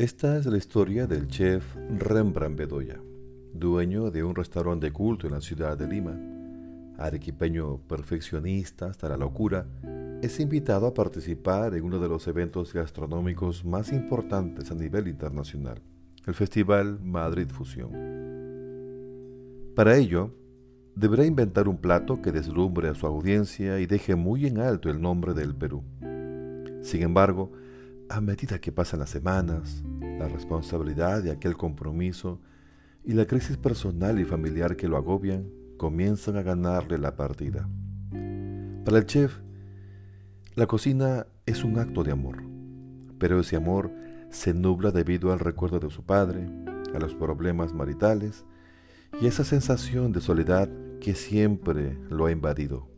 Esta es la historia del chef Rembrandt Bedoya, dueño de un restaurante de culto en la ciudad de Lima. Arequipeño perfeccionista hasta la locura, es invitado a participar en uno de los eventos gastronómicos más importantes a nivel internacional, el Festival Madrid Fusión. Para ello, deberá inventar un plato que deslumbre a su audiencia y deje muy en alto el nombre del Perú. Sin embargo, a medida que pasan las semanas, la responsabilidad de aquel compromiso y la crisis personal y familiar que lo agobian comienzan a ganarle la partida. Para el chef, la cocina es un acto de amor, pero ese amor se nubla debido al recuerdo de su padre, a los problemas maritales y esa sensación de soledad que siempre lo ha invadido.